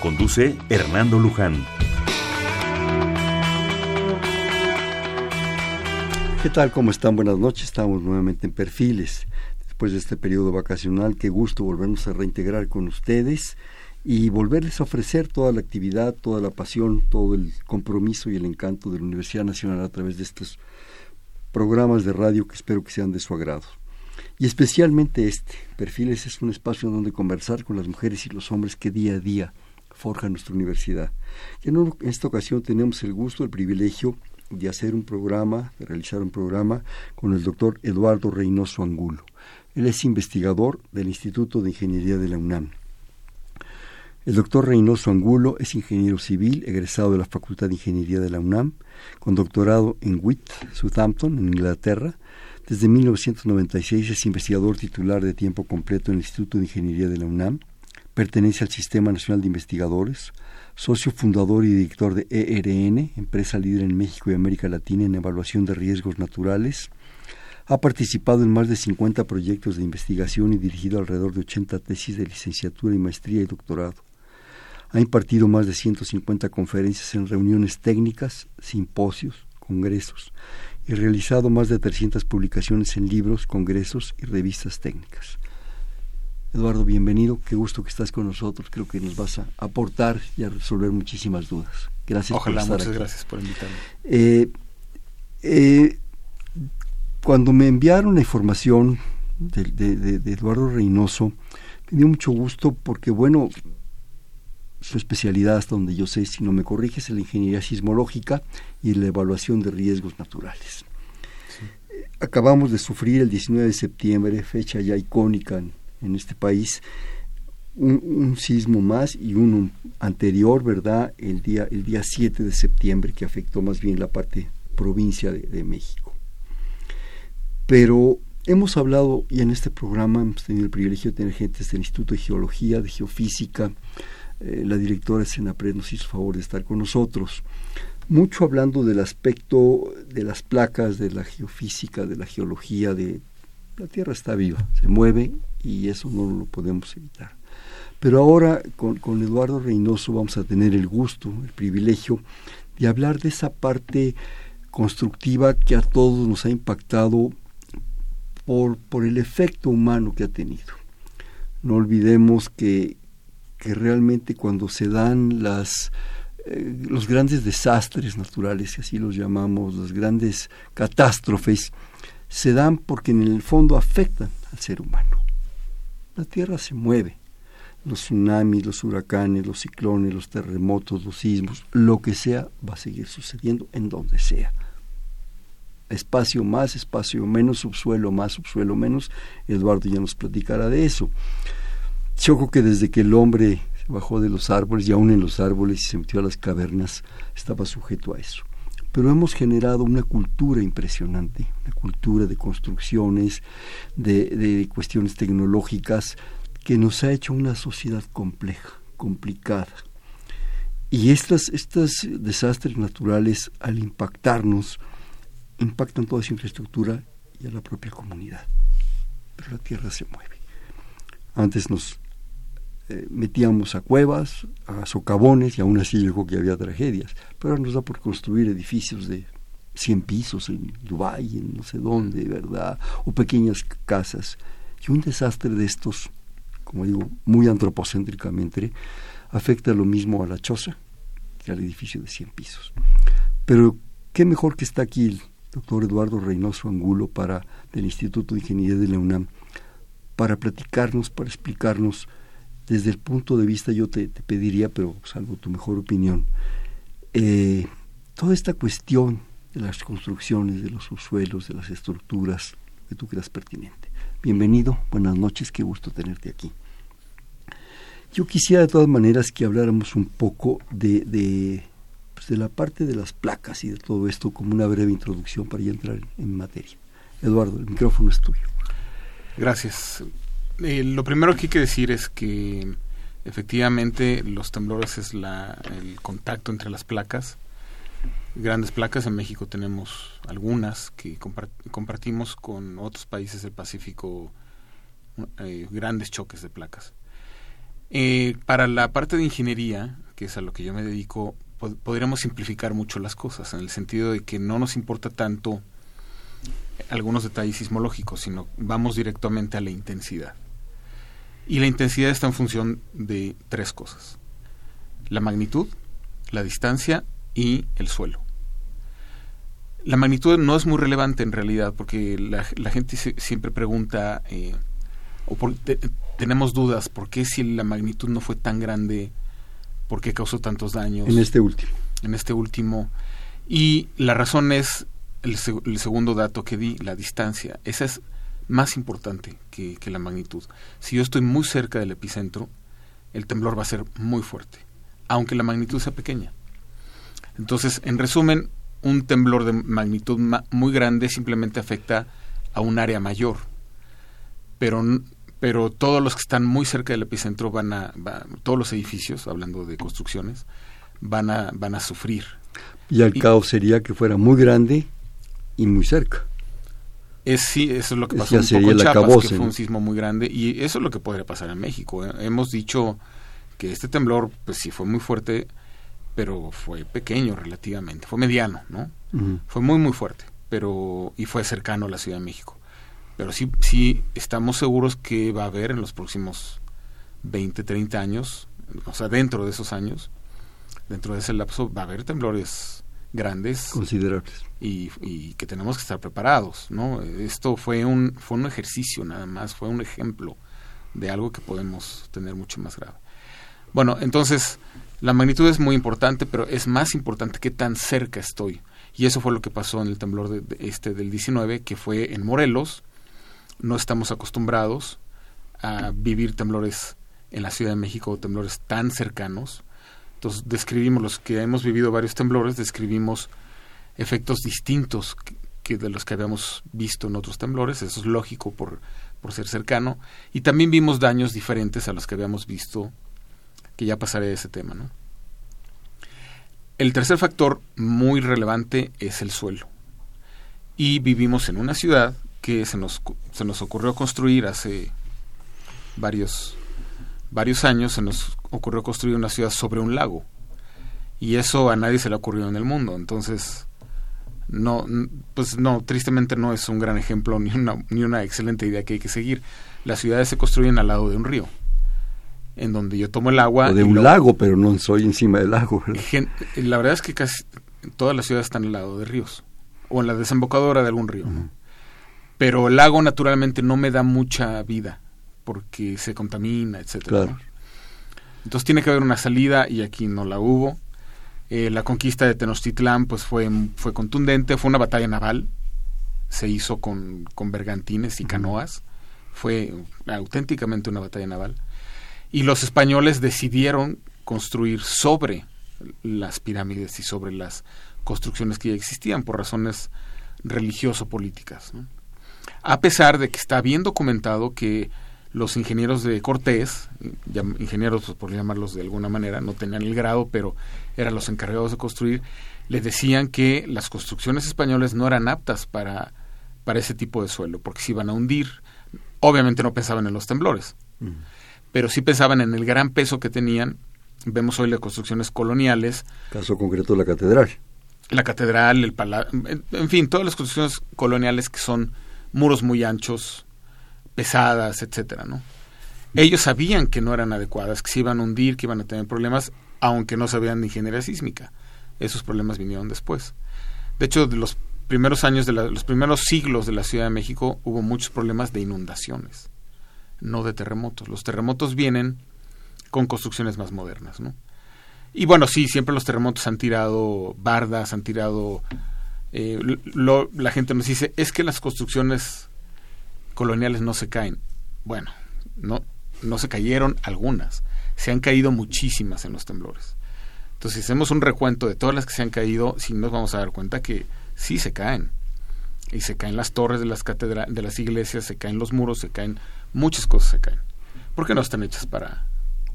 Conduce Hernando Luján. ¿Qué tal? ¿Cómo están? Buenas noches. Estamos nuevamente en Perfiles. Después de este periodo vacacional, qué gusto volvernos a reintegrar con ustedes y volverles a ofrecer toda la actividad, toda la pasión, todo el compromiso y el encanto de la Universidad Nacional a través de estos programas de radio que espero que sean de su agrado. Y especialmente este, Perfiles es un espacio donde conversar con las mujeres y los hombres que día a día forja nuestra universidad. Y en, esta ocasión tenemos el gusto, el privilegio de hacer un programa, de realizar un programa con el doctor Eduardo Reynoso Angulo. Él es investigador del Instituto de Ingeniería de la UNAM. El doctor Reynoso Angulo es ingeniero civil, egresado de la Facultad de Ingeniería de la UNAM, con doctorado en WIT, Southampton, en Inglaterra. Desde 1996 es investigador titular de tiempo completo en el Instituto de Ingeniería de la UNAM Pertenece al Sistema Nacional de Investigadores, socio fundador y director de ERN, empresa líder en México y América Latina en evaluación de riesgos naturales. Ha participado en más de 50 proyectos de investigación y dirigido alrededor de 80 tesis de licenciatura y maestría y doctorado. Ha impartido más de 150 conferencias en reuniones técnicas, simposios, congresos y realizado más de 300 publicaciones en libros, congresos y revistas técnicas. Eduardo, bienvenido. Qué gusto que estás con nosotros. Creo que nos vas a aportar y a resolver muchísimas dudas. Gracias por estar muchas gracias por invitarme. Eh, eh, cuando me enviaron la información de, Eduardo Reynoso, me dio mucho gusto porque, bueno, su especialidad, hasta donde yo sé, si no me corriges, es la ingeniería sismológica y la evaluación de riesgos naturales. Acabamos de sufrir el 19 de septiembre, fecha ya icónica en en este país, un, sismo más y uno anterior, ¿verdad? El día, el día 7 de septiembre, que afectó más bien la parte provincia de, México. Pero hemos hablado, y en este programa hemos tenido el privilegio de tener gente del Instituto de Geología, de Geofísica, eh, la directora Senapred nos hizo favor de estar con nosotros, mucho hablando del aspecto de las placas, de la geofísica, de la geología, de la Tierra está viva, se mueve y eso no lo podemos evitar. Pero ahora con, con Eduardo Reynoso vamos a tener el gusto, el privilegio de hablar de esa parte constructiva que a todos nos ha impactado por, por el efecto humano que ha tenido. No olvidemos que, que realmente cuando se dan las, eh, los grandes desastres naturales, que así los llamamos, las grandes catástrofes, se dan porque en el fondo afectan al ser humano. La Tierra se mueve. Los tsunamis, los huracanes, los ciclones, los terremotos, los sismos, lo que sea, va a seguir sucediendo en donde sea. Espacio más, espacio menos, subsuelo más, subsuelo menos. Eduardo ya nos platicará de eso. Yo creo que desde que el hombre bajó de los árboles y aún en los árboles y se metió a las cavernas, estaba sujeto a eso pero hemos generado una cultura impresionante, una cultura de construcciones, de, cuestiones tecnológicas, que nos ha hecho una sociedad compleja, complicada. Y estos desastres naturales, al impactarnos, impactan toda esa infraestructura y a la propia comunidad. Pero la tierra se mueve. Antes nos eh, metíamos a cuevas, a socavones y aún así yo creo que había tragedias. Pero ahora nos da por construir edificios de 100 pisos en Dubái, en no sé dónde, ¿verdad? O pequeñas casas. Y un desastre de estos, como digo, muy antropocéntricamente, afecta lo mismo a la choza que al edificio de 100 pisos. Pero qué mejor que está aquí el doctor Eduardo Reynoso Angulo para, del Instituto de Ingeniería de la UNAM para platicarnos, para explicarnos desde el punto de vista, yo te, pediría, pero salvo tu mejor opinión, eh, toda esta cuestión de las construcciones, de los subsuelos, de las estructuras, que tú creas pertinente. Bienvenido, buenas noches, qué gusto tenerte aquí. Yo quisiera de todas maneras que habláramos un poco de, de, pues, de la parte de las placas y de todo esto como una breve introducción para ya entrar en, materia. Eduardo, el micrófono es tuyo. Gracias. Eh, lo primero que hay que decir es que efectivamente los temblores es la, el contacto entre las placas. Grandes placas, en México tenemos algunas que compartimos con otros países del Pacífico, eh, grandes choques de placas. Eh, para la parte de ingeniería, que es a lo que yo me dedico, podríamos simplificar mucho las cosas, en el sentido de que no nos importa tanto algunos detalles sismológicos, sino vamos directamente a la intensidad. Y la intensidad está en función de tres cosas. La magnitud, la distancia y el suelo. La magnitud no es muy relevante en realidad porque la, gente siempre pregunta eh, o por, tenemos dudas, ¿por qué si la magnitud no fue tan grande, por qué causó tantos daños? En este último. En este último. Y la razón es el, segundo dato que di, la distancia. Esa es más importante que, que la magnitud. Si yo estoy muy cerca del epicentro, el temblor va a ser muy fuerte, aunque la magnitud sea pequeña. Entonces, en resumen, un temblor de magnitud muy grande simplemente afecta a un área mayor, pero pero todos los que están muy cerca del epicentro van a, todos los edificios, hablando de construcciones, van a, van a sufrir. Y el caos sería que fuera muy grande y muy cerca. Es, sí, eso es lo que pasó un poco en Chiapas, que fue un sismo muy grande, y eso es lo que podría pasar en México. ¿eh? Hemos dicho que este temblor, pues sí fue muy fuerte, pero fue pequeño relativamente, fue mediano, ¿no? Fue muy, muy fuerte, pero y fue cercano a la Ciudad de México pero sí, sí estamos seguros que va a haber en los próximos 20, 30 años, o sea, dentro de esos años, dentro de ese lapso, va a haber temblores grandes. Considerables. Y, y que tenemos que estar preparados, ¿no? Esto fue un, fue un ejercicio nada más, fue un ejemplo de algo que podemos tener mucho más grave. Bueno, entonces, la magnitud es muy importante, pero es más importante qué tan cerca estoy. Y eso fue lo que pasó en el temblor de, este del 19, que fue en Morelos, no estamos acostumbrados a vivir temblores en la Ciudad de México, temblores tan cercanos. Entonces describimos los que hemos vivido varios temblores, describimos efectos distintos que, de los que habíamos visto en otros temblores, eso es lógico por, por ser cercano, y también vimos daños diferentes a los que habíamos visto, que ya pasaré de ese tema. El tercer factor muy relevante es el suelo. Y vivimos en una ciudad que se nos, se nos ocurrió construir hace varios, varios años, se nos ocurrió construir una ciudad sobre un lago. Y eso a nadie se le ha ocurrido en el mundo. Entonces, no, pues no, tristemente no es un gran ejemplo ni una, ni una excelente idea que hay que seguir. Las ciudades se construyen al lado de un río, en donde yo tomo el agua. O de un lago, pero no soy encima del lago. la verdad es que casi todas las ciudades están al lado de ríos, o en la desembocadura de algún río pero el lago naturalmente no me da mucha vida porque se contamina, etcétera. Entonces tiene que haber una salida y aquí no la hubo. Eh, la conquista de Tenochtitlán pues fue, fue contundente, fue una batalla naval, se hizo con, con bergantines y canoas, fue auténticamente una batalla naval. Y los españoles decidieron construir sobre las pirámides y sobre las construcciones que ya existían por razones religioso-políticas. ¿no? a pesar de que está bien documentado que los ingenieros de Cortés, ingenieros pues, por llamarlos de alguna manera, no tenían el grado, pero eran los encargados de construir, les decían que las construcciones españolas no eran aptas para, para ese tipo de suelo, porque se iban a hundir. Obviamente no pensaban en los temblores, mm. pero sí pensaban en el gran peso que tenían. Vemos hoy las construcciones coloniales. Caso concreto la catedral. La catedral, el palacio, en fin, todas las construcciones coloniales que son muros muy anchos, pesadas, etcétera, ¿no? Ellos sabían que no eran adecuadas, que se iban a hundir, que iban a tener problemas, aunque no sabían de ingeniería sísmica. Esos problemas vinieron después. De hecho, de los primeros años de los primeros siglos de la Ciudad de México hubo muchos problemas de inundaciones, no de terremotos. Los terremotos vienen con construcciones más modernas, ¿no? Y bueno, sí, siempre los terremotos han tirado bardas, han tirado eh, la gente nos dice, es que las construcciones coloniales no se caen. Bueno, no, no se cayeron algunas, se han caído muchísimas en los temblores. Entonces, si hacemos un recuento de todas las que se han caído, sí nos vamos a dar cuenta que sí se caen. Y se caen las torres de las catedrales, de las iglesias, se caen los muros, se caen, muchas cosas se caen. Porque no están hechas para,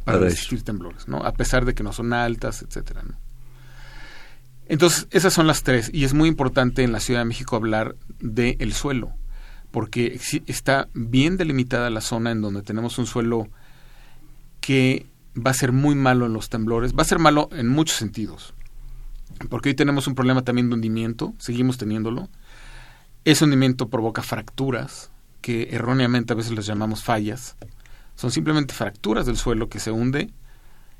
para, resistir temblores, ¿no? A pesar de que no son altas, etcétera, ¿no? Entonces, esas son las tres. Y es muy importante en la Ciudad de México hablar del el suelo, porque está bien delimitada la zona en donde tenemos un suelo que va a ser muy malo en los temblores, va a ser malo en muchos sentidos, porque hoy tenemos un problema también de hundimiento, seguimos teniéndolo. Ese hundimiento provoca fracturas, que erróneamente a veces las llamamos fallas. Son simplemente fracturas del suelo que se hunde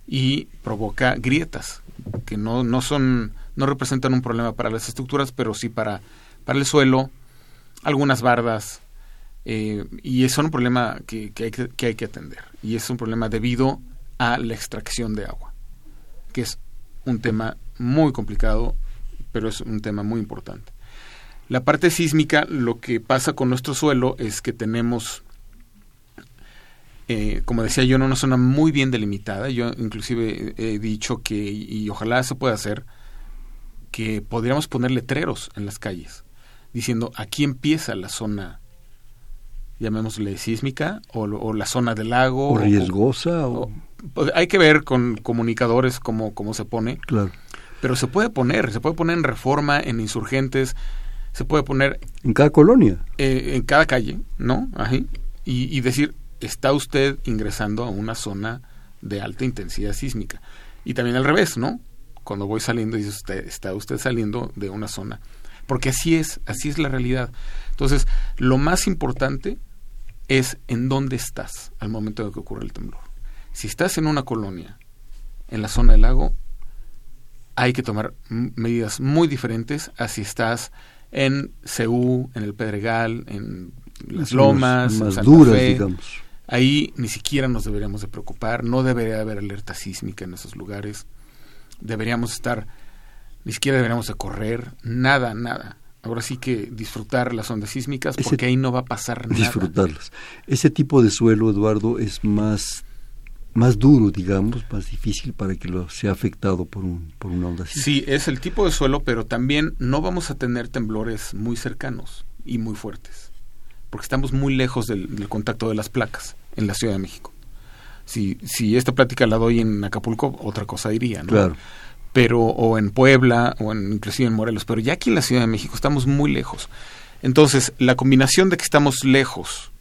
y provoca grietas, que no, no son, no representan un problema para las estructuras, pero sí para, para el suelo, algunas bardas, eh, y son un problema que, que, hay que, que hay que atender. Y es un problema debido a la extracción de agua, que es un tema muy complicado, pero es un tema muy importante. La parte sísmica, lo que pasa con nuestro suelo es que tenemos, eh, como decía yo, en una zona muy bien delimitada. Yo inclusive he dicho que, y ojalá se pueda hacer, que podríamos poner letreros en las calles, diciendo aquí empieza la zona llamémosle sísmica, o, la zona del lago. O riesgosa. O, pues, hay que ver con comunicadores cómo, cómo se pone. Claro. Pero se puede poner, se puede poner en reforma, en insurgentes, se puede poner... En cada colonia. Eh, en cada calle, ¿no? Ahí. Y, y decir, está usted ingresando a una zona de alta intensidad sísmica. Y también al revés, ¿no? Cuando voy saliendo, dice usted, está usted saliendo de una zona. Porque así es, así es la realidad. Entonces, lo más importante es en dónde estás al momento de que ocurre el temblor. Si estás en una colonia, en la zona del lago, hay que tomar medidas muy diferentes a si estás en Ceú, en el Pedregal, en las Lomas, más, en Santa duras, Fe. digamos. Ahí ni siquiera nos deberíamos de preocupar, no debería haber alerta sísmica en esos lugares. Deberíamos estar, ni siquiera deberíamos de correr, nada, nada ahora sí que disfrutar las ondas sísmicas porque ahí no va a pasar nada. Disfrutarlas. Ese tipo de suelo, Eduardo, es más más duro, digamos, más difícil para que lo sea afectado por un por una onda sísmica. Sí, es el tipo de suelo, pero también no vamos a tener temblores muy cercanos y muy fuertes, porque estamos muy lejos del, del contacto de las placas en la Ciudad de México. Si, si esta plática la doy en Acapulco, otra cosa diría, ¿no? Claro pero o en Puebla o en, inclusive en Morelos, pero ya aquí en la Ciudad de México estamos muy lejos. Entonces, la combinación de que estamos lejos,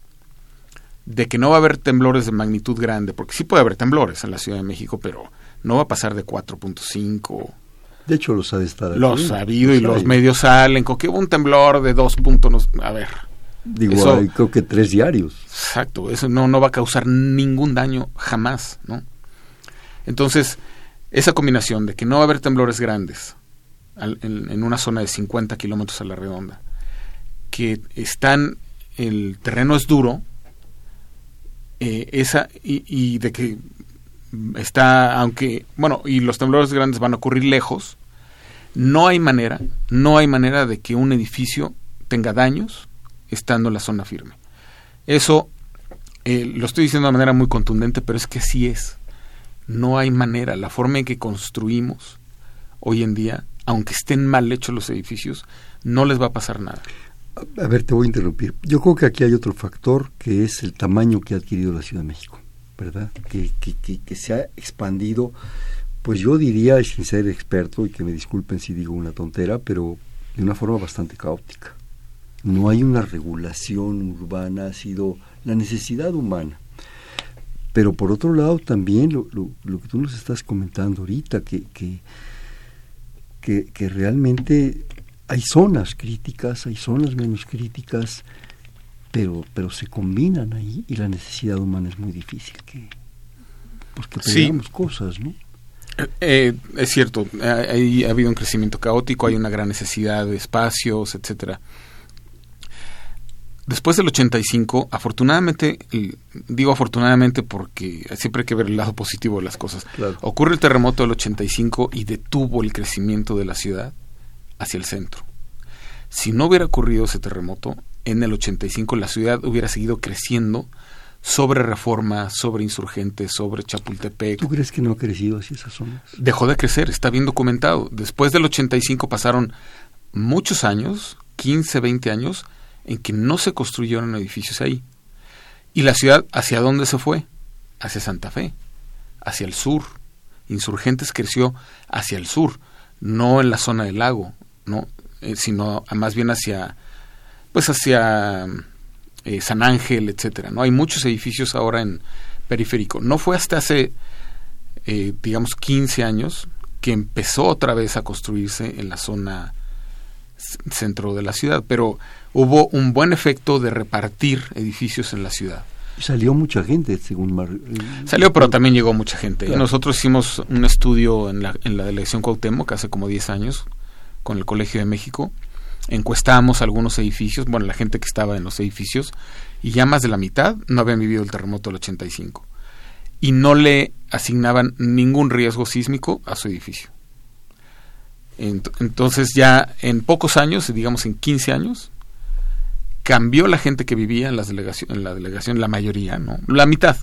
de que no va a haber temblores de magnitud grande, porque sí puede haber temblores en la Ciudad de México, pero no va a pasar de 4.5. De hecho, los ha de estar Los ha habido y los medios salen con que hubo un temblor de 2 puntos. A ver. Digo, eso- hay creo que tres diarios. Exacto, eso no, no va a causar ningún daño jamás, ¿no? Entonces, esa combinación de que no va a haber temblores grandes en, una zona de 50 kilómetros a la redonda, que están, el terreno es duro, eh, esa, y, y de que está, aunque, bueno, y los temblores grandes van a ocurrir lejos, no hay manera, no hay manera de que un edificio tenga daños estando en la zona firme. Eso eh, lo estoy diciendo de manera muy contundente, pero es que así es. No hay manera. La forma en que construimos hoy en día, aunque estén mal hechos los edificios, no les va a pasar nada. A ver, te voy a interrumpir. Yo creo que aquí hay otro factor que es el tamaño que ha adquirido la Ciudad de México, ¿verdad? Que, que, que, que se ha expandido, pues yo diría, sin ser experto, y que me disculpen si digo una tontera, pero de una forma bastante caótica. No hay una regulación urbana, ha sido la necesidad humana. Pero por otro lado también lo, lo, lo que tú nos estás comentando ahorita, que, que, que, que realmente hay zonas críticas, hay zonas menos críticas, pero, pero se combinan ahí y la necesidad humana es muy difícil que, pues que Sí. perdamos cosas, ¿no? Eh, es cierto, ahí ha habido un crecimiento caótico, hay una gran necesidad de espacios, etcétera. Después del 85, afortunadamente, digo afortunadamente porque siempre hay que ver el lado positivo de las cosas. Claro. Ocurre el terremoto del 85 y detuvo el crecimiento de la ciudad hacia el centro. Si no hubiera ocurrido ese terremoto, en el 85 la ciudad hubiera seguido creciendo sobre Reforma, sobre Insurgentes, sobre Chapultepec. ¿Tú crees que no ha crecido así esas zonas? Dejó de crecer, está bien documentado. Después del 85 pasaron muchos años, 15, 20 años, en que no se construyeron edificios ahí. ¿Y la ciudad hacia dónde se fue? Hacia Santa Fe, hacia el sur. Insurgentes creció hacia el sur, no en la zona del lago, no, eh, sino más bien hacia, pues hacia eh, San Ángel, etcétera. No hay muchos edificios ahora en periférico. No fue hasta hace, eh, digamos, 15 años que empezó otra vez a construirse en la zona centro de la ciudad, pero hubo un buen efecto de repartir edificios en la ciudad. Salió mucha gente, según Mar... Salió, pero también llegó mucha gente. Nosotros hicimos un estudio en la, en la delegación Cuauhtémoc hace como 10 años con el Colegio de México. Encuestamos algunos edificios, bueno, la gente que estaba en los edificios, y ya más de la mitad no habían vivido el terremoto del 85. Y no le asignaban ningún riesgo sísmico a su edificio. Entonces ya en pocos años, digamos en 15 años, cambió la gente que vivía en, las delegación, en la delegación, la mayoría, ¿no? La mitad.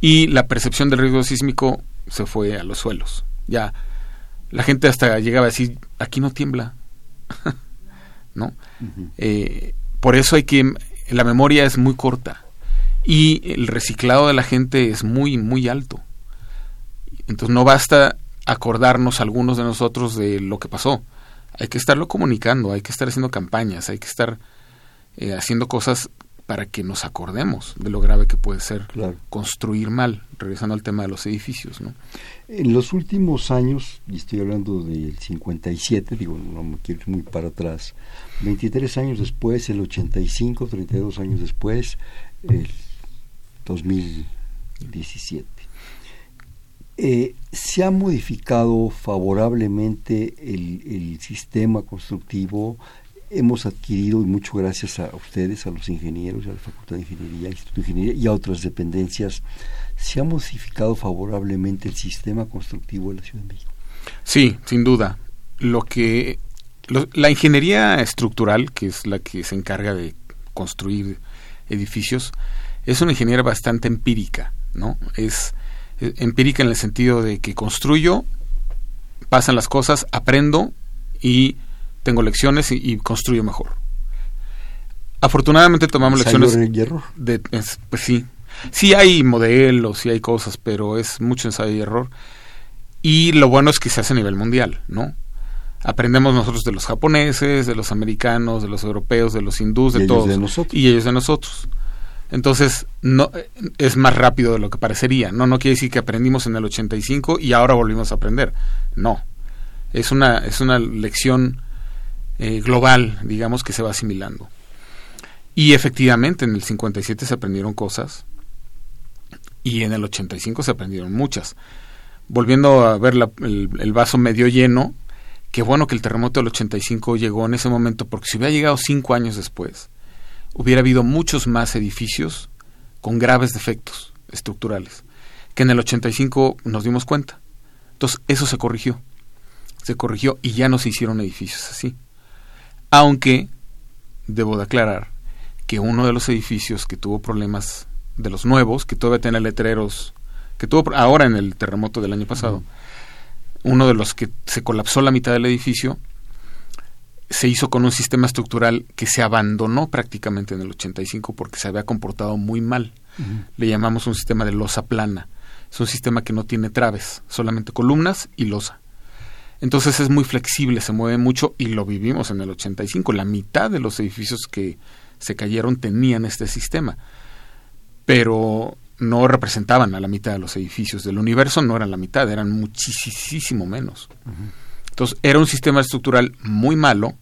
Y la percepción del riesgo sísmico se fue a los suelos. Ya la gente hasta llegaba a decir, aquí no tiembla. ¿No? Eh, por eso hay que, la memoria es muy corta y el reciclado de la gente es muy, muy alto. Entonces no basta acordarnos algunos de nosotros de lo que pasó. Hay que estarlo comunicando, hay que estar haciendo campañas, hay que estar eh, haciendo cosas para que nos acordemos de lo grave que puede ser construir mal, regresando al tema de los edificios. ¿no? En los últimos años, y estoy hablando del 57, digo, no me quiero ir muy para atrás, 23 años después, el 85, 32 años después, el 2017. Eh, ¿Se ha modificado favorablemente el, sistema constructivo? Hemos adquirido, y mucho gracias a ustedes, a los ingenieros, a la Facultad de Ingeniería, Instituto de Ingeniería y a otras dependencias, ¿se ha modificado favorablemente el sistema constructivo de la Ciudad de México? Sí, sin duda. Lo que la ingeniería estructural, que es la que se encarga de construir edificios, es una ingeniería bastante empírica, ¿no? Es empírica en el sentido de que construyo, pasan las cosas, aprendo y tengo lecciones y, construyo mejor. Afortunadamente tomamos lecciones de pues sí. Sí hay modelos, sí hay cosas, pero es mucho ensayo y error. Y lo bueno es que se hace a nivel mundial, ¿no? Aprendemos nosotros de los japoneses, de los americanos, de los europeos, de los hindús, de todos. Y ellos de nosotros. Entonces, no es más rápido de lo que parecería. No, no quiere decir que aprendimos en el 85 y ahora volvimos a aprender. No. Es una, es una lección eh, global, digamos, que se va asimilando. Y efectivamente, en el 57 se aprendieron cosas y en el 85 se aprendieron muchas. Volviendo a ver el, el vaso medio lleno, qué bueno que el terremoto del 85 llegó en ese momento, porque si hubiera llegado cinco años después, hubiera habido muchos más edificios con graves defectos estructurales, que en el 85 nos dimos cuenta. Entonces, eso se corrigió. Se corrigió y ya no se hicieron edificios así. Aunque, debo de aclarar, que uno de los edificios que tuvo problemas de los nuevos, que todavía tiene letreros, que tuvo ahora en el terremoto del año pasado, uno de los que se colapsó la mitad del edificio, se hizo con un sistema estructural que se abandonó prácticamente en el 85 porque se había comportado muy mal. Le llamamos un sistema de losa plana. Es un sistema que no tiene traves, solamente columnas y losa. Entonces es muy flexible, se mueve mucho y lo vivimos en el 85. La mitad de los edificios que se cayeron tenían este sistema, pero no representaban a la mitad de los edificios del universo, no eran la mitad, eran muchísimo menos. Entonces, era un sistema estructural muy malo,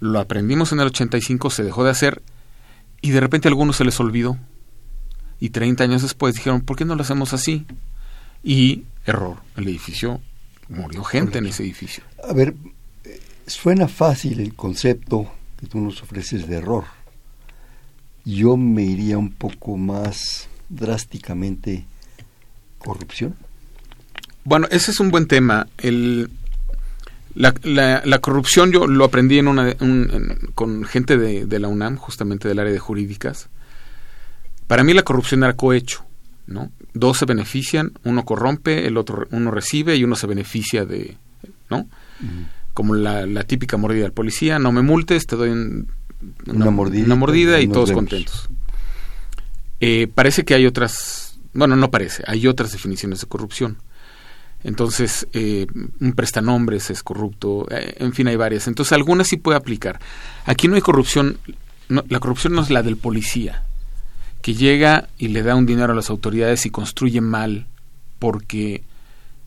lo aprendimos en el 85, se dejó de hacer y de repente a algunos se les olvidó. Y 30 años después dijeron, ¿por qué no lo hacemos así? Y error, el edificio murió gente en ese edificio. A ver, suena fácil el concepto que tú nos ofreces de error. Yo me iría un poco más drásticamente corrupción. Bueno, ese es un buen tema. El, la, la, corrupción yo lo aprendí en una, con gente de, la UNAM, justamente del área de jurídicas. Para mí la corrupción era cohecho, ¿no? Dos se benefician, uno corrompe, el otro uno recibe y uno se beneficia de, ¿no? Como la, la, típica mordida del policía, no me multes, te doy una, mordida, una mordida y todos contentos. Eh, parece que hay otras, bueno, no parece, hay otras definiciones de corrupción. Entonces, eh, un prestanombres es corrupto, eh, en fin, hay varias. Entonces, algunas sí puede aplicar. Aquí no hay corrupción, la corrupción no es la del policía, que llega y le da un dinero a las autoridades y construye mal porque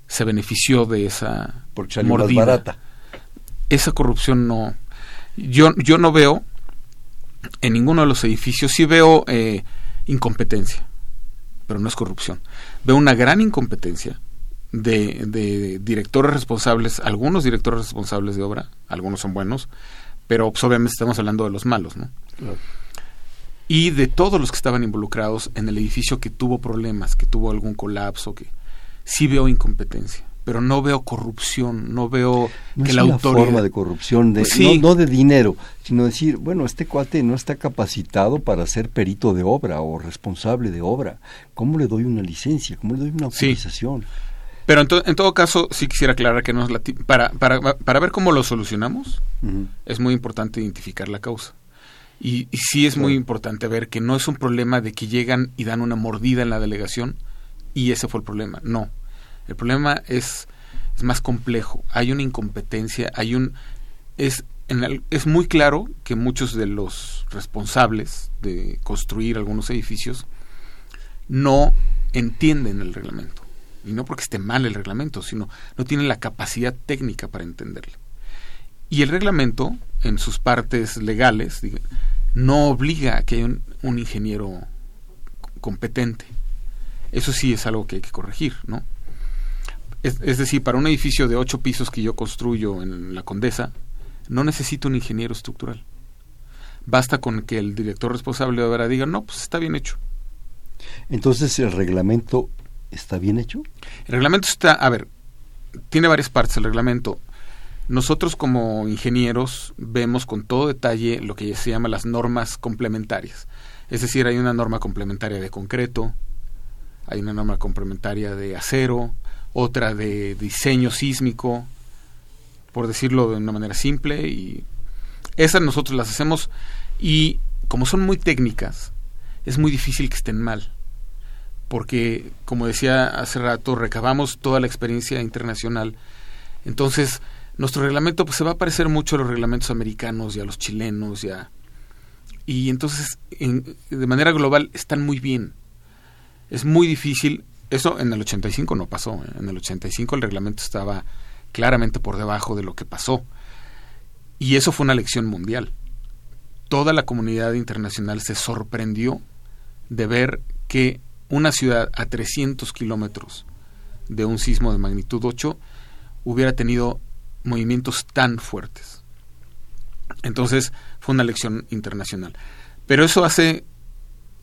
se benefició de esa porque mordida. barata. Esa corrupción no. Yo, yo no veo en ninguno de los edificios, sí veo eh, incompetencia, pero no es corrupción. Veo una gran incompetencia de, de, directores responsables, algunos directores responsables de obra, algunos son buenos, pero pues, obviamente estamos hablando de los malos, ¿no? y de todos los que estaban involucrados en el edificio que tuvo problemas, que tuvo algún colapso, que sí veo incompetencia, pero no veo corrupción, no veo que la autoridad... forma de corrupción, de, no, de dinero, sino decir, bueno, este cuate no está capacitado para ser perito de obra o responsable de obra. ¿Cómo le doy una licencia? ¿Cómo le doy una autorización? Pero en, en, todo caso, sí quisiera aclarar que no es la para, para, para ver cómo lo solucionamos, es muy importante identificar la causa. Y, sí es muy importante ver que no es un problema de que llegan y dan una mordida en la delegación y ese fue el problema. No. El problema es, es más complejo. Hay una incompetencia, hay un. Es, en es muy claro que muchos de los responsables de construir algunos edificios no entienden el reglamento. Y no porque esté mal el reglamento, sino no tienen la capacidad técnica para entenderlo. Y el reglamento, en sus partes legales, no obliga a que haya un, ingeniero competente. Eso sí es algo que hay que corregir, ¿no? Es, decir, para un edificio de ocho pisos que yo construyo en la Condesa, no necesito un ingeniero estructural. Basta con que el director responsable de obra diga, no, pues está bien hecho. Entonces, ¿el reglamento está bien hecho? El reglamento está, a ver, tiene varias partes el reglamento. Nosotros como ingenieros vemos con todo detalle lo que se llama las normas complementarias. Es decir, hay una norma complementaria de concreto, hay una norma complementaria de acero, otra de diseño sísmico, por decirlo de una manera simple, y esas nosotros las hacemos y como son muy técnicas, es muy difícil que estén mal, porque como decía hace rato, recabamos toda la experiencia internacional, entonces nuestro reglamento pues, se va a parecer mucho a los reglamentos americanos y a los chilenos y y entonces de manera global están muy bien. Es muy difícil, eso en el 85 no pasó, ¿eh? en el 85 el reglamento estaba claramente por debajo de lo que pasó. Y eso fue una lección mundial. Toda la comunidad internacional se sorprendió de ver que una ciudad a 300 kilómetros de un sismo de magnitud 8 hubiera tenido movimientos tan fuertes. Entonces fue una lección internacional. Pero eso hace,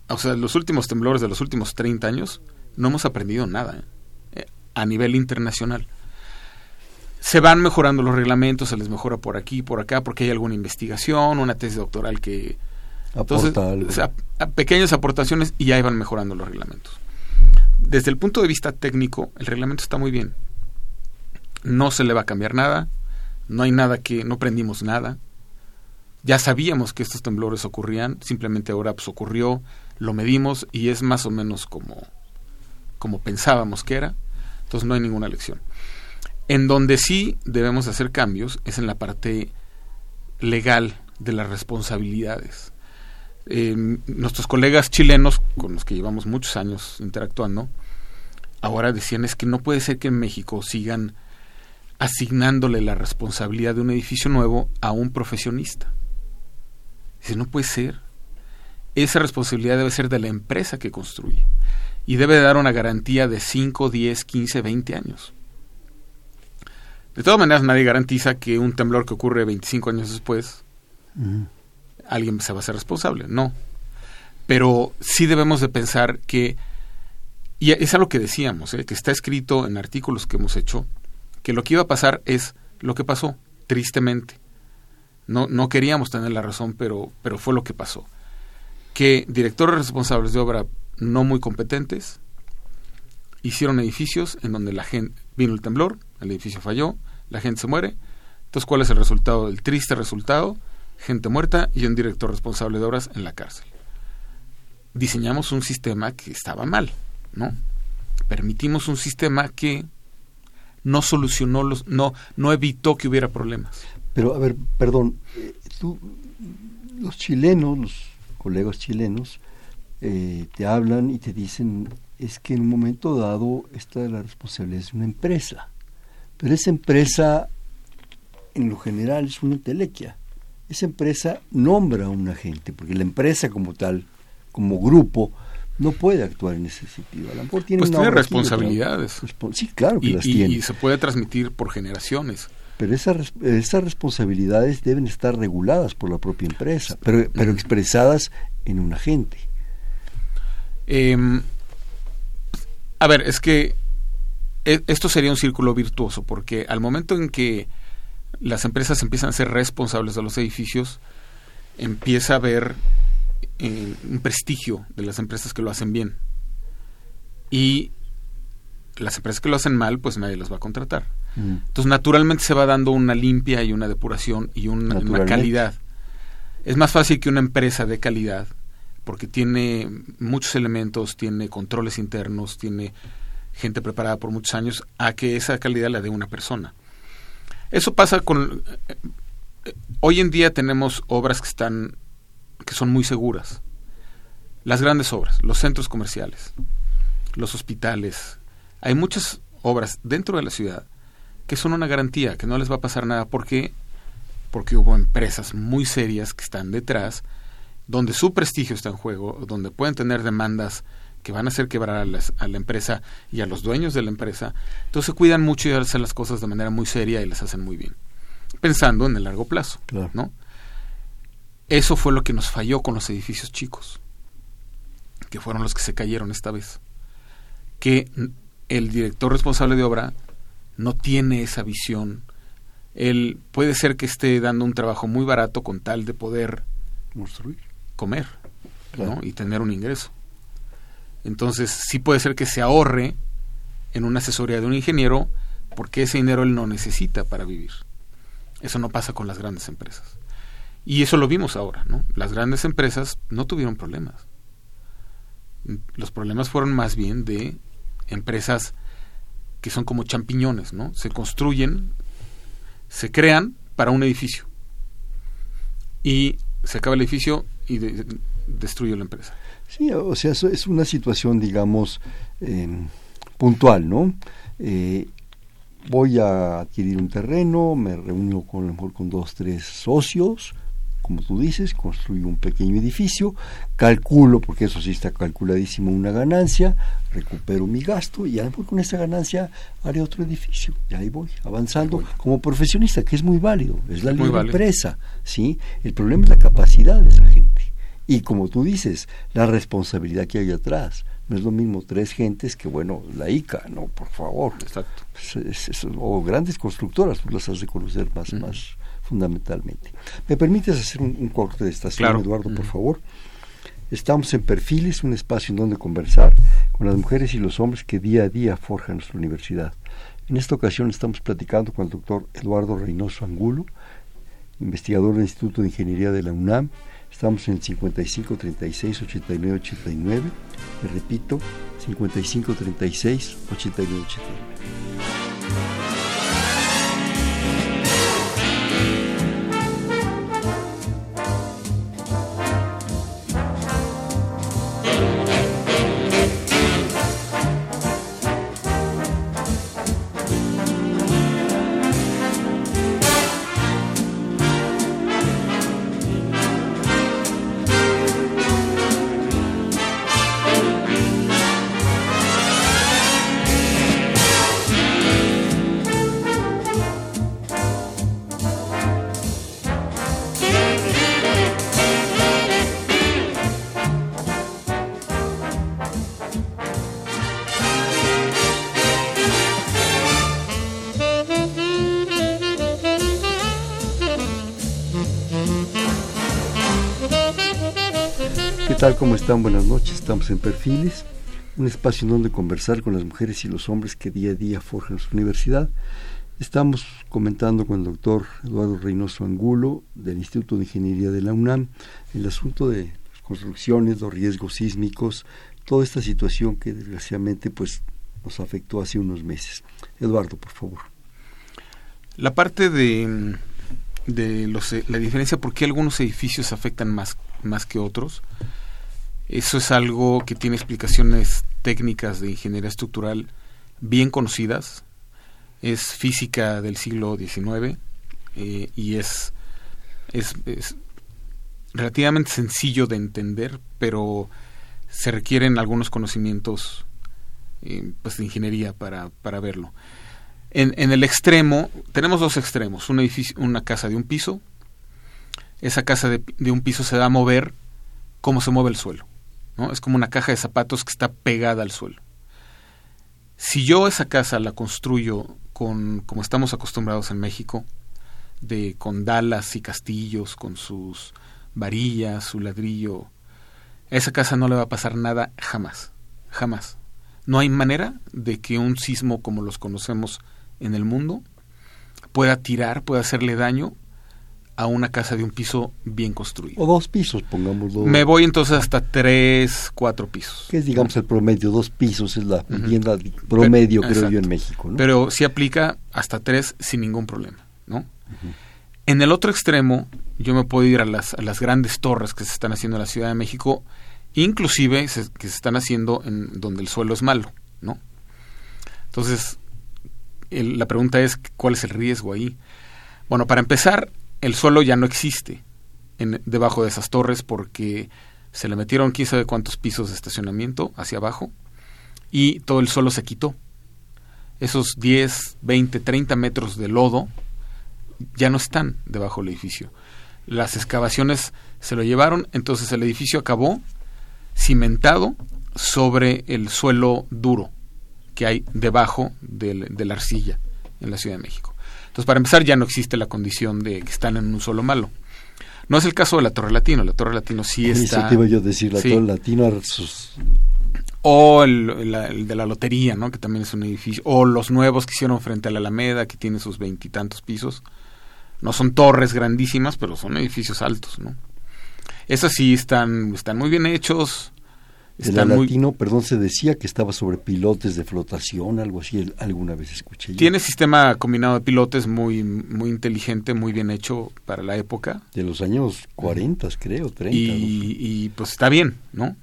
o sea, los últimos temblores de los últimos 30 años, no hemos aprendido nada ¿eh? a nivel internacional. Se van mejorando los reglamentos, se les mejora por aquí, por acá, porque hay alguna investigación, una tesis doctoral que... Entonces, pequeñas aportaciones y ya van mejorando los reglamentos. Desde el punto de vista técnico, el reglamento está muy bien no se le va a cambiar nada, no hay nada que, no prendimos nada. Ya sabíamos que estos temblores ocurrían, simplemente ahora pues ocurrió, lo medimos y es más o menos como, como pensábamos que era, entonces no hay ninguna lección. En donde sí debemos hacer cambios es en la parte legal de las responsabilidades. Eh, nuestros colegas chilenos, con los que llevamos muchos años interactuando, ahora decían es que no puede ser que en México sigan asignándole la responsabilidad de un edificio nuevo a un profesionista. Dice, no puede ser. Esa responsabilidad debe ser de la empresa que construye y debe dar una garantía de 5, 10, 15, 20 años. De todas maneras, nadie garantiza que un temblor que ocurre 25 años después, alguien se va a ser responsable. No. Pero sí debemos de pensar que, y es algo que decíamos, ¿eh? que está escrito en artículos que hemos hecho, que lo que iba a pasar es lo que pasó, tristemente. No, no queríamos tener la razón, pero, pero fue lo que pasó. que directores responsables de obra no muy competentes hicieron edificios en donde la gente vino el temblor, el edificio falló, la gente se muere. Entonces, ¿cuál es el resultado? El triste resultado, gente muerta y un director responsable de obras en la cárcel. Diseñamos un sistema que estaba mal, ¿no? Permitimos un sistema que no solucionó los, no, no evitó que hubiera problemas. Pero, a ver, perdón, eh, tú, los chilenos, los colegas chilenos, eh, te hablan y te dicen, es que en un momento dado esta es la responsabilidad de una empresa, pero esa empresa en lo general es una entelequia. Esa empresa nombra a un agente, porque la empresa como tal, como grupo, no puede actuar en ese sentido. A lo mejor tiene pues una tiene responsabilidades. sí, claro que Y, las y- tiene. y se puede transmitir por generaciones. Pero esas, res- esas responsabilidades deben estar reguladas por la propia empresa, pero, pero expresadas en un agente. Em, a ver, es que e- esto sería un círculo virtuoso, porque al momento en que las empresas empiezan a ser responsables de los edificios, empieza a haber eh, un prestigio de las empresas que lo hacen bien. Y las empresas que lo hacen mal, pues nadie las va a contratar. Mm. Entonces, naturalmente se va dando una limpia y una depuración y una, una calidad. Es más fácil que una empresa de calidad, porque tiene muchos elementos, tiene controles internos, tiene gente preparada por muchos años, a que esa calidad la dé una persona. Eso pasa con... eh, Hoy en día tenemos obras que están que son muy seguras. Las grandes obras, los centros comerciales, los hospitales. Hay muchas obras dentro de la ciudad que son una garantía, que no les va a pasar nada. ¿Por qué? Porque hubo empresas muy serias que están detrás, donde su prestigio está en juego, donde pueden tener demandas que van a hacer quebrar a, las- a la empresa y a los dueños de la empresa. Entonces se cuidan mucho y hacen las cosas de manera muy seria y las hacen muy bien, pensando en el largo plazo. Claro. ¿no? Eso fue lo que nos falló con los edificios chicos, que fueron los que se cayeron esta vez. Que el director responsable de obra no tiene esa visión. Él puede ser que esté dando un trabajo muy barato con tal de poder Construir. comer Claro. ¿no? y tener un ingreso. Entonces, sí puede ser que se ahorre en una asesoría de un ingeniero porque ese dinero él no necesita para vivir. Eso no pasa con las grandes empresas. Y eso lo vimos ahora, ¿no? Las grandes empresas no tuvieron problemas. Los problemas fueron más bien de empresas que son como champiñones, ¿no? Se construyen, se crean para un edificio. Y se acaba el edificio y destruye la empresa. Sí, o sea, es una situación, digamos, eh, puntual, ¿no? Eh, voy a adquirir un terreno, me reúno con, a lo mejor con dos, tres socios, como tú dices, construyo un pequeño edificio, calculo, porque eso sí está calculadísimo, una ganancia, recupero mi gasto y a lo mejor con esa ganancia haré otro edificio. Y ahí voy, avanzando como profesionista, que es muy válido, es la libre empresa, ¿sí? El problema es la capacidad de esa gente. Y como tú dices, la responsabilidad que hay atrás. No es lo mismo tres gentes que, bueno, la ICA, no, por favor. Exacto. Es- es- es- o grandes constructoras, tú las has de conocer más, más fundamentalmente. ¿Me permites hacer un, un corte de estación, Claro. Eduardo, por favor? Estamos en Perfiles, un espacio en donde conversar con las mujeres y los hombres que día a día forjan nuestra universidad. En esta ocasión estamos platicando con el doctor Eduardo Reynoso Angulo, investigador del Instituto de Ingeniería de la UNAM. Estamos en 55 36 89 89. Le repito, 55 36 89 89. Tal? ¿Cómo están? Buenas noches. Estamos en Perfiles, un espacio en donde conversar con las mujeres y los hombres que día a día forjan su universidad. Estamos comentando con el doctor Eduardo Reynoso Angulo del Instituto de Ingeniería de la UNAM el asunto de las construcciones, los riesgos sísmicos, toda esta situación que desgraciadamente pues nos afectó hace unos meses. Eduardo, por favor. La parte de, de los, la diferencia por qué algunos edificios afectan más, más que otros, eso es algo que tiene explicaciones técnicas de ingeniería estructural bien conocidas. Es física del siglo XIX eh, y es, es, relativamente sencillo de entender, pero se requieren algunos conocimientos eh, pues de ingeniería para, para verlo. En, en, el extremo, tenemos dos extremos, un edificio, una casa de un piso, esa casa de, de, un piso se da a mover como se mueve el suelo, Es como una caja de zapatos que está pegada al suelo. Si yo esa casa la construyo con, como estamos acostumbrados en México, de con dalas y castillos, con sus varillas, su ladrillo, a esa casa no le va a pasar nada jamás, jamás. No hay manera de que un sismo como los conocemos en el mundo pueda tirar, pueda hacerle daño a una casa de un piso bien construido. O dos pisos, pongámoslo. Me voy entonces hasta tres, cuatro pisos. Que es, digamos, el promedio. Dos pisos es la vivienda uh -huh. promedio, Pero, creo exacto. yo, en México. ¿no? Pero sí aplica hasta tres sin ningún problema, ¿no? Uh -huh. En el otro extremo, yo me puedo ir a las, a las grandes torres que se están haciendo en la Ciudad de México inclusive se, que se están haciendo en donde el suelo es malo, ¿no? Entonces, el, la pregunta es, ¿cuál es el riesgo ahí? Bueno, para empezar, el suelo ya no existe en, debajo de esas torres porque se le metieron quién sabe cuántos pisos de estacionamiento hacia abajo y todo el suelo se quitó. Esos 10, 20, 30 metros de lodo ya no están debajo del edificio. Las excavaciones se lo llevaron, entonces el edificio acabó cimentado sobre el suelo duro que hay debajo de, de, la arcilla en la Ciudad de México. Entonces, para empezar, ya no existe la condición de que están en un suelo malo. No es el caso de la Torre Latino. La Torre Latino sí está. Eso te iba yo a decir, la sí. Torre Latino. Sus... O el, el, de la Lotería, ¿no? Que también es un edificio. O los nuevos que hicieron frente a la Alameda, que tiene sus veintitantos pisos. No son torres grandísimas, pero son edificios altos, ¿no? Esas sí están, están muy bien hechos. El latino, muy... perdón, se decía que estaba sobre pilotes de flotación, algo así, alguna vez escuché. Yo. Tiene sistema combinado de pilotes muy, muy inteligente, muy bien hecho para la época. De los años 40, creo, 30. Y, ¿no? y pues está bien, ¿no?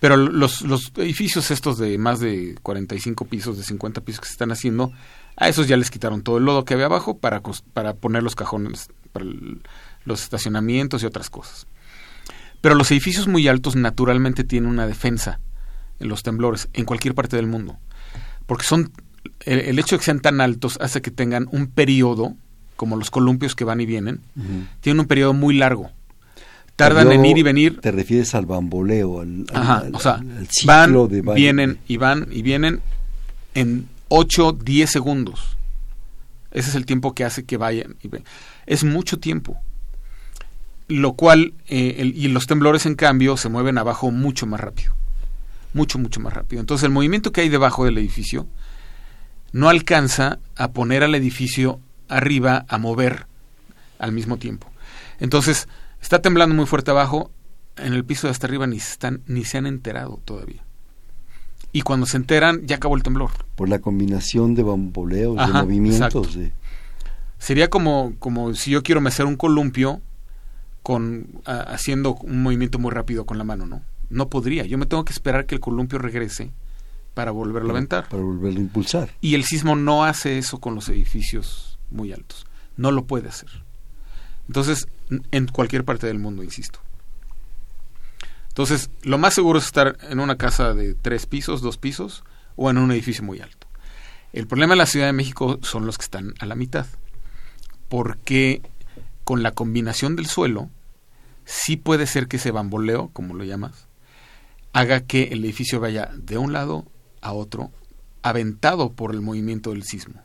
Pero los, los edificios estos de más de 45 pisos, de 50 pisos que se están haciendo, a esos ya les quitaron todo el lodo que había abajo para, para poner los cajones, para el, los estacionamientos y otras cosas. Pero los edificios muy altos naturalmente tienen una defensa en los temblores en cualquier parte del mundo. Porque son el, el hecho de que sean tan altos hace que tengan un periodo, como los columpios que van y vienen, uh -huh. tienen un periodo muy largo. Tardan en ir y venir. Te refieres al bamboleo, al, Ajá, al, o sea, al ciclo van, de baile. vienen y van y vienen en 8, 10 segundos. Ese es el tiempo que hace que vayan. Y es mucho tiempo lo cual eh, el, y los temblores en cambio se mueven abajo mucho más rápido. Mucho mucho más rápido. Entonces el movimiento que hay debajo del edificio no alcanza a poner al edificio arriba a mover al mismo tiempo. Entonces está temblando muy fuerte abajo en el piso de hasta arriba ni se están ni se han enterado todavía. Y cuando se enteran ya acabó el temblor. Por la combinación de bamboleos Ajá, de movimientos de... sería como como si yo quiero mecer un columpio con a, haciendo un movimiento muy rápido con la mano, ¿no? No podría. Yo me tengo que esperar que el columpio regrese para volverlo a aventar. Para volverlo a impulsar. Y el sismo no hace eso con los edificios muy altos. No lo puede hacer. Entonces, en cualquier parte del mundo, insisto. Entonces, lo más seguro es estar en una casa de tres pisos, dos pisos, o en un edificio muy alto. El problema en la Ciudad de México son los que están a la mitad. Porque con la combinación del suelo, sí puede ser que ese bamboleo, como lo llamas, haga que el edificio vaya de un lado a otro, aventado por el movimiento del sismo.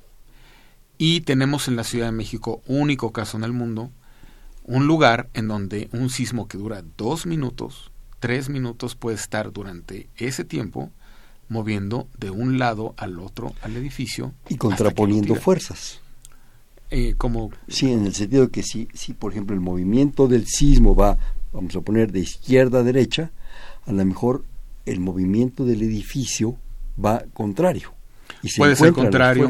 Y tenemos en la Ciudad de México, único caso en el mundo, un lugar en donde un sismo que dura dos minutos tres minutos puede estar durante ese tiempo moviendo de un lado al otro al edificio. Y contraponiendo fuerzas. Eh, como... Sí, en el sentido de que si, si, por ejemplo, el movimiento del sismo va, vamos a poner, de izquierda a derecha, a lo mejor el movimiento del edificio va contrario. Y Puede ser contrario.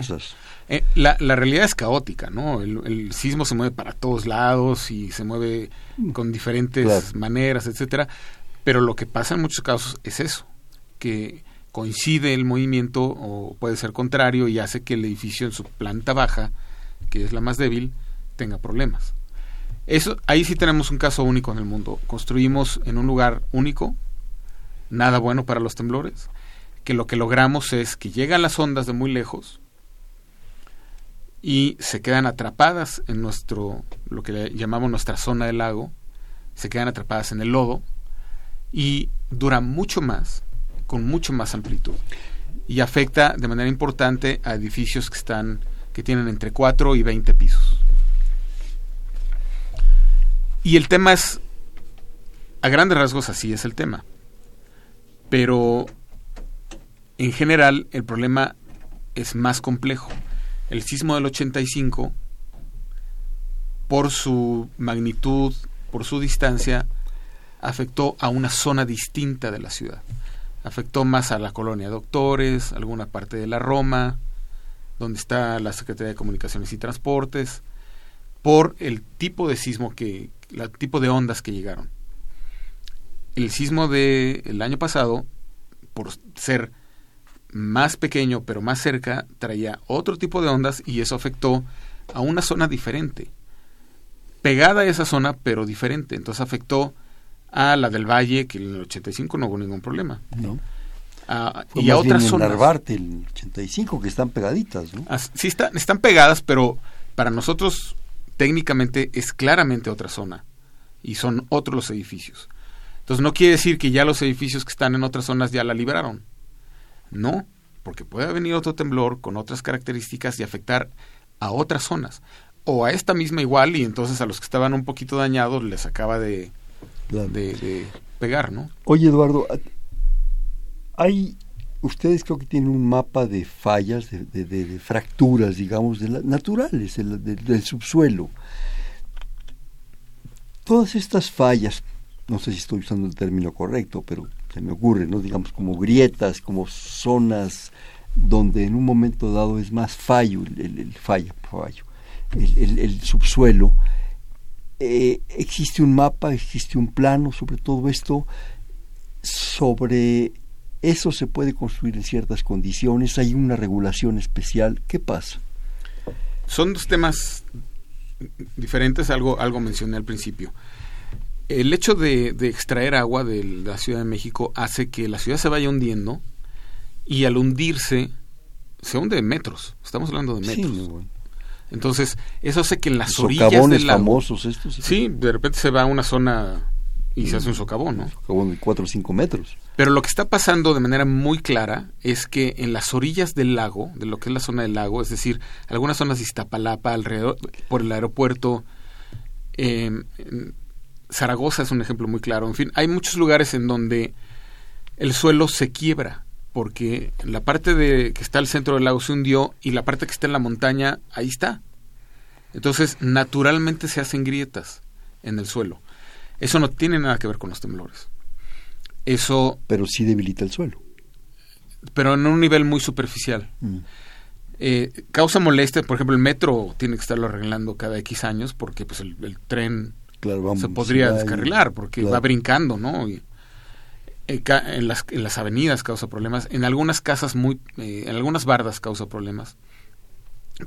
Eh, la, la, realidad es caótica, ¿no? El, sismo se mueve para todos lados y se mueve mm. con diferentes maneras, etcétera. Pero lo que pasa en muchos casos es eso, que coincide el movimiento o puede ser contrario y hace que el edificio en su planta baja, que es la más débil, tenga problemas. Eso, ahí sí tenemos un caso único en el mundo. Construimos en un lugar único, nada bueno para los temblores, que lo que logramos es que llegan las ondas de muy lejos y se quedan atrapadas en nuestro, lo que llamamos nuestra zona del lago, se quedan atrapadas en el lodo y dura mucho más, con mucho más amplitud y afecta de manera importante a edificios que están que tienen entre 4 y 20 pisos. Y el tema es a grandes rasgos así es el tema. Pero en general el problema es más complejo. El sismo del 85 por su magnitud, por su distancia, afectó a una zona distinta de la ciudad. Afectó más a la colonia Doctores, alguna parte de la Roma, donde está la Secretaría de Comunicaciones y Transportes, por el tipo de sismo que, el tipo de ondas que llegaron. El sismo del año pasado, por ser más pequeño pero más cerca, traía otro tipo de ondas y eso afectó a una zona diferente. Pegada a esa zona pero diferente. Entonces afectó a la del Valle, que en el 85 no hubo ningún problema. No. Y a otras zonas. el 85, que están pegaditas, ¿no? sí, están, están pegadas, pero para nosotros técnicamente es claramente otra zona. Y son otros los edificios. Entonces no quiere decir que ya los edificios que están en otras zonas ya la liberaron. No, porque puede venir otro temblor con otras características y afectar a otras zonas. O a esta misma igual y entonces a los que estaban un poquito dañados les acaba de de, pegar, ¿no? Oye, Eduardo, hay, ustedes creo que tienen un mapa de fallas, de, fracturas, digamos, de naturales, del subsuelo. Todas estas fallas, no sé si estoy usando el término correcto, pero se me ocurre, ¿no? Digamos, como grietas, como zonas donde en un momento dado es más fallo, el, fallo, fallo el subsuelo, eh, existe un mapa, existe un plano sobre todo esto, sobre eso se puede construir en ciertas condiciones, hay una regulación especial, ¿qué pasa? Son dos temas diferentes, algo, algo mencioné al principio. El hecho de, extraer agua de la Ciudad de México hace que la ciudad se vaya hundiendo y al hundirse se hunde metros, estamos hablando de metros. Entonces, eso hace que en las orillas del lago... famosos estos. Sí, de repente se va a una zona y se hace un socavón, ¿no? Socavón de 4 o 5 metros. Pero lo que está pasando de manera muy clara es que en las orillas del lago, de lo que es la zona del lago, es decir, algunas zonas de Iztapalapa, alrededor, por el aeropuerto, eh, Zaragoza es un ejemplo muy claro, en fin, hay muchos lugares en donde el suelo se quiebra porque la parte de que está al centro del lago se hundió y la parte que está en la montaña ahí está. Entonces, naturalmente se hacen grietas en el suelo. Eso no tiene nada que ver con los temblores. Eso pero sí debilita el suelo. Pero en un nivel muy superficial. Mm. Eh, causa molestia, por ejemplo, el metro tiene que estarlo arreglando cada X años porque pues el, tren se podría descarrilar porque va brincando, ¿no? Y, en las, en las avenidas causa problemas, en algunas casas muy, eh, en algunas bardas causa problemas,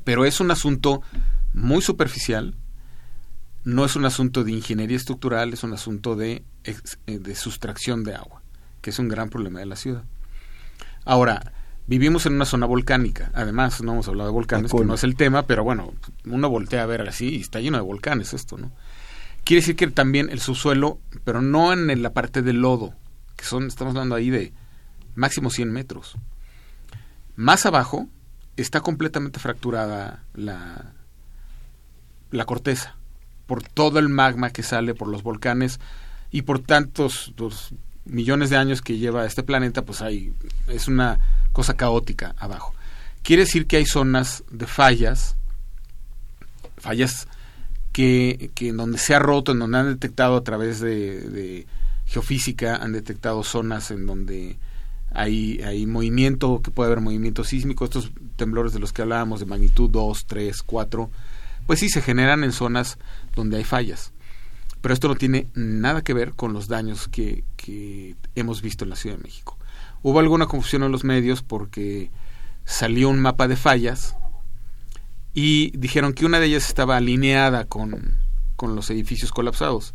pero es un asunto muy superficial, no es un asunto de ingeniería estructural, es un asunto de, eh, de sustracción de agua, que es un gran problema de la ciudad. Ahora, vivimos en una zona volcánica, además no hemos hablado de volcanes, que no es el tema, pero bueno, uno voltea a ver así y está lleno de volcanes esto, ¿no? Quiere decir que también el subsuelo, pero no en la parte del lodo, que son, estamos hablando ahí de máximo 100 metros. Más abajo está completamente fracturada la, la corteza por todo el magma que sale por los volcanes y por tantos millones de años que lleva este planeta, pues hay, es una cosa caótica abajo. Quiere decir que hay zonas de fallas, fallas que, que en donde se ha roto, en donde han detectado a través de, geofísica, han detectado zonas en donde hay, hay movimiento, que puede haber movimiento sísmico, estos temblores de los que hablábamos de magnitud 2, 3, 4, pues sí se generan en zonas donde hay fallas. Pero esto no tiene nada que ver con los daños que, hemos visto en la Ciudad de México. Hubo alguna confusión en los medios porque salió un mapa de fallas y dijeron que una de ellas estaba alineada con, los edificios colapsados.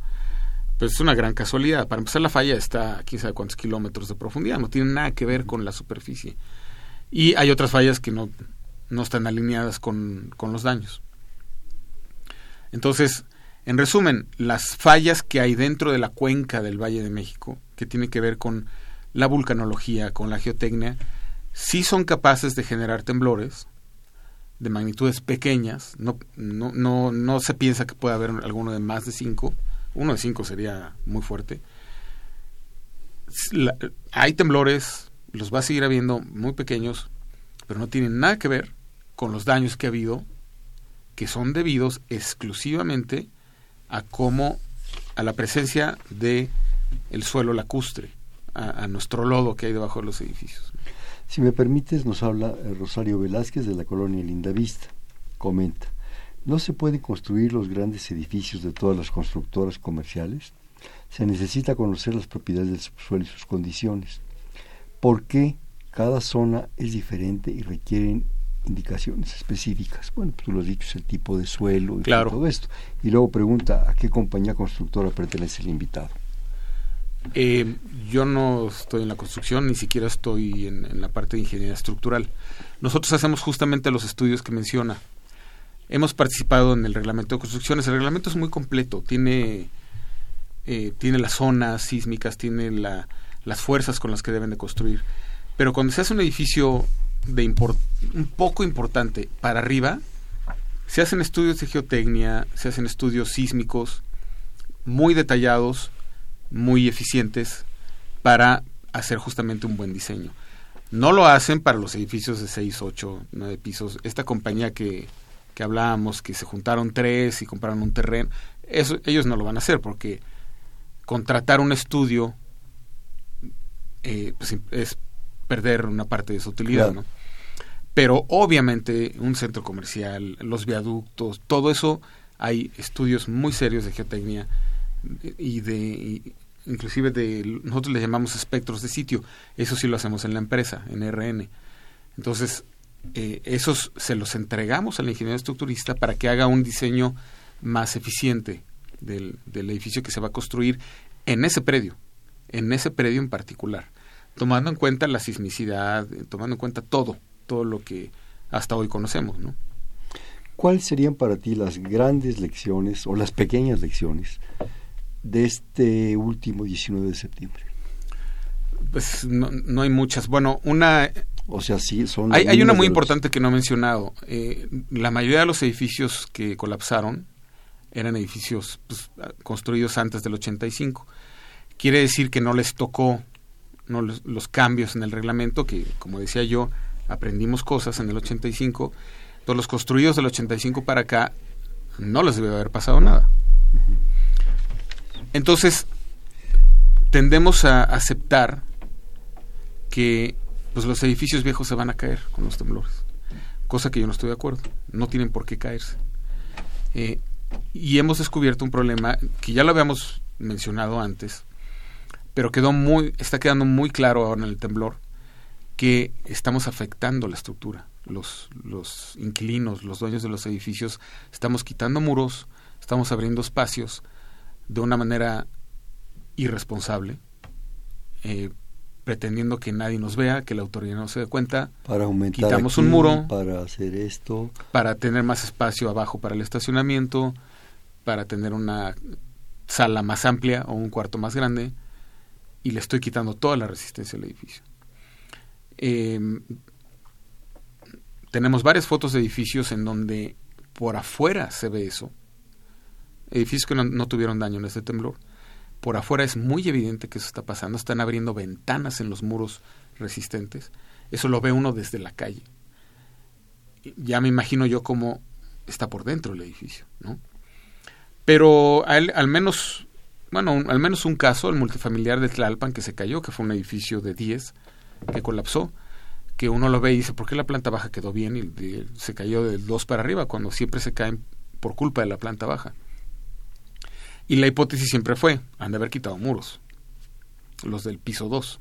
Pues es una gran casualidad. Para empezar, la falla está a quién sabe cuántos kilómetros de profundidad, no tiene nada que ver con la superficie. Y hay otras fallas que no, no están alineadas con, con los daños. Entonces, en resumen, las fallas que hay dentro de la cuenca del Valle de México, que tienen que ver con la vulcanología, con la geotecnia, sí son capaces de generar temblores de magnitudes pequeñas, no, no, no, no se piensa que pueda haber alguno de más de 5, uno de 5 sería muy fuerte. hay temblores, los va a seguir habiendo muy pequeños, pero no tienen nada que ver con los daños que ha habido, que son debidos exclusivamente a cómo, a la presencia de el suelo lacustre, a nuestro lodo que hay debajo de los edificios. Si me permites, nos habla eh, Rosario Velázquez de la colonia Lindavista. Comenta, ¿no se pueden construir los grandes edificios de todas las constructoras comerciales? Se necesita conocer las propiedades del subsuelo y sus condiciones. ¿Por qué cada zona es diferente y requieren indicaciones específicas? Bueno, pues tú lo has dicho, es el tipo de suelo y todo esto. Y luego pregunta, ¿a qué compañía constructora pertenece el invitado? Eh, yo no estoy en la construcción, ni siquiera estoy en, la parte de ingeniería estructural. Nosotros hacemos justamente los estudios que menciona. Hemos participado en el reglamento de construcciones. El reglamento es muy completo. Tiene, eh, tiene las zonas sísmicas, tiene la, las fuerzas con las que deben de construir. Pero cuando se hace un edificio de un poco importante para arriba, se hacen estudios de geotecnia, se hacen estudios sísmicos muy detallados muy eficientes para hacer justamente un buen diseño. No lo hacen para los edificios de 6, 8, 9 pisos. Esta compañía que, que hablábamos, que se juntaron tres y compraron un terreno, eso, ellos no lo van a hacer porque contratar un estudio eh, pues, es perder una parte de su utilidad, ¿no? Pero obviamente un centro comercial, los viaductos, todo eso, hay estudios muy serios de geotecnia y de inclusive de nosotros le llamamos espectros de sitio. Eso sí lo hacemos en la empresa en RN entonces eh, esos se los entregamos al ingeniero estructurista para que haga un diseño más eficiente del, del edificio que se va a construir en ese predio en ese predio en particular tomando en cuenta la sismicidad tomando en cuenta todo todo lo que hasta hoy conocemos no ¿Cuáles serían para ti las grandes lecciones o las pequeñas lecciones de este último 19 de septiembre? Pues no, hay muchas. Bueno, una... O sea, sí, son... Hay, hay una muy importante que no he mencionado. Eh, la mayoría de los edificios que colapsaron eran edificios pues, construidos antes del 85. Quiere decir que no les tocó no los, los, cambios en el reglamento, que como decía yo, aprendimos cosas en el 85. Todos los construidos del 85 para acá no les debe haber pasado nada. Entonces, tendemos a aceptar que pues, los edificios viejos se van a caer con los temblores, cosa que yo no estoy de acuerdo, no tienen por qué caerse. Eh, y hemos descubierto un problema que ya lo habíamos mencionado antes, pero quedó muy, está quedando muy claro ahora en el temblor que estamos afectando la estructura. Los, los inquilinos, los dueños de los edificios, estamos quitando muros, estamos abriendo espacios, de una manera irresponsable, eh, pretendiendo que nadie nos vea, que la autoridad no se dé cuenta. Para aumentar quitamos un muro. Para hacer esto. Para tener más espacio abajo para el estacionamiento, para tener una sala más amplia o un cuarto más grande, y le estoy quitando toda la resistencia al edificio. Em, tenemos varias fotos de edificios en donde por afuera se ve eso, edificios que no, tuvieron daño en este temblor, por afuera es muy evidente que eso está pasando, están abriendo ventanas en los muros resistentes, eso lo ve uno desde la calle. Ya me imagino yo cómo está por dentro el edificio, ¿no? Pero al, al menos, bueno, al menos un caso, el multifamiliar de Tlalpan que se cayó, que fue un edificio de 10 que colapsó, que uno lo ve y dice, ¿por qué la planta baja quedó bien y, se cayó del 2 para arriba cuando siempre se caen por culpa de la planta baja? Y la hipótesis siempre fue, han de haber quitado muros, los del piso 2.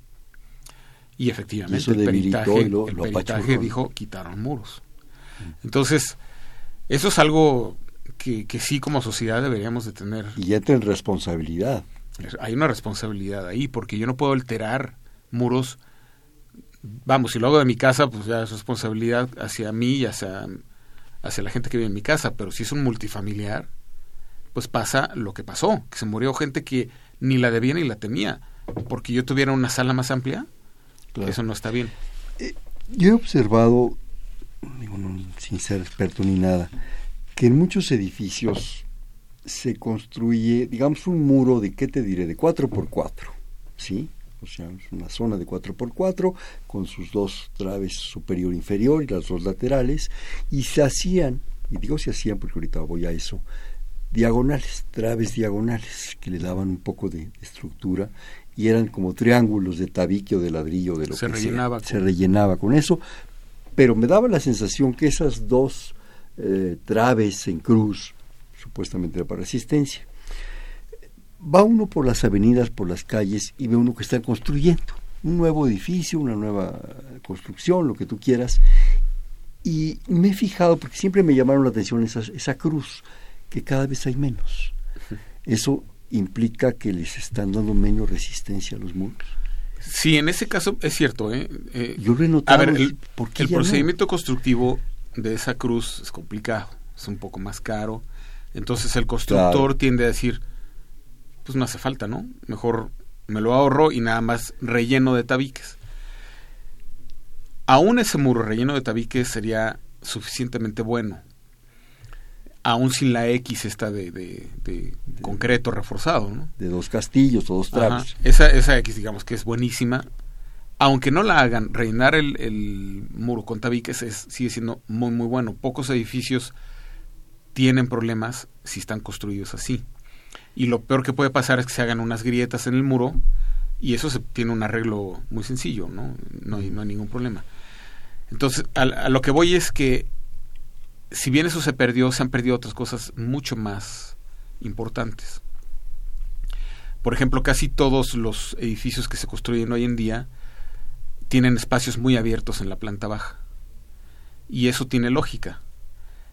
Y efectivamente el peritaje, el peritaje dijo, quitaron muros. Entonces, eso es algo que, que, sí como sociedad deberíamos de tener. Y entra en responsabilidad. Hay una responsabilidad ahí, porque yo no puedo alterar muros. Vamos, si lo hago de mi casa, pues ya es responsabilidad hacia mí y hacia, hacia la gente que vive en mi casa, pero si es un multifamiliar, pues pasa lo que pasó, que se murió gente que ni la debía ni la temía, porque yo tuviera una sala más amplia, eso no está bien. Eh, yo he observado, sin ser experto ni nada, que en muchos edificios se construye, digamos, un muro de, ¿qué te diré?, de 4 por 4 ¿sí? O sea, es una zona de 4 por 4 con sus dos traves superior e inferior y las dos laterales, y se hacían, y digo se hacían porque ahorita voy a eso, diagonales, traves diagonales, que le daban un poco de estructura y eran como triángulos de tabique o de ladrillo de lo se que rellenaba se rellenaba con eso, pero me daba la sensación que esas dos eh, traves en cruz, supuestamente para resistencia. Va uno por las avenidas, por las calles y ve uno que están construyendo un nuevo edificio, una nueva construcción, lo que tú quieras. Y me he fijado, porque siempre me llamaron la atención esa, esa cruz, que cada vez hay menos. Eso implica que les están dando menos resistencia a los muros. Sí, en ese caso es cierto. ¿eh? eh Yo lo A ver, el, el procedimiento constructivo de esa cruz es complicado, es un poco más caro. Entonces el constructor tiende a decir, pues no hace falta, ¿no? Mejor me lo ahorro y nada más relleno de tabiques. Aún ese muro relleno de tabiques sería suficientemente bueno. Aún sin la X esta de, de, concreto reforzado, ¿no? De dos castillos o dos tramos. Esa, esa X, digamos que es buenísima, aunque no la hagan, reinar el, el muro con tabiques es, sigue siendo muy, muy bueno. Pocos edificios tienen problemas si están construidos así. Y lo peor que puede pasar es que se hagan unas grietas en el muro y eso se, tiene un arreglo muy sencillo, ¿no? No hay, ningún problema. Entonces, a, lo que voy es que si bien eso se perdió, se han perdido otras cosas mucho más importantes. Por ejemplo, casi todos los edificios que se construyen hoy en día tienen espacios muy abiertos en la planta baja. Y eso tiene lógica.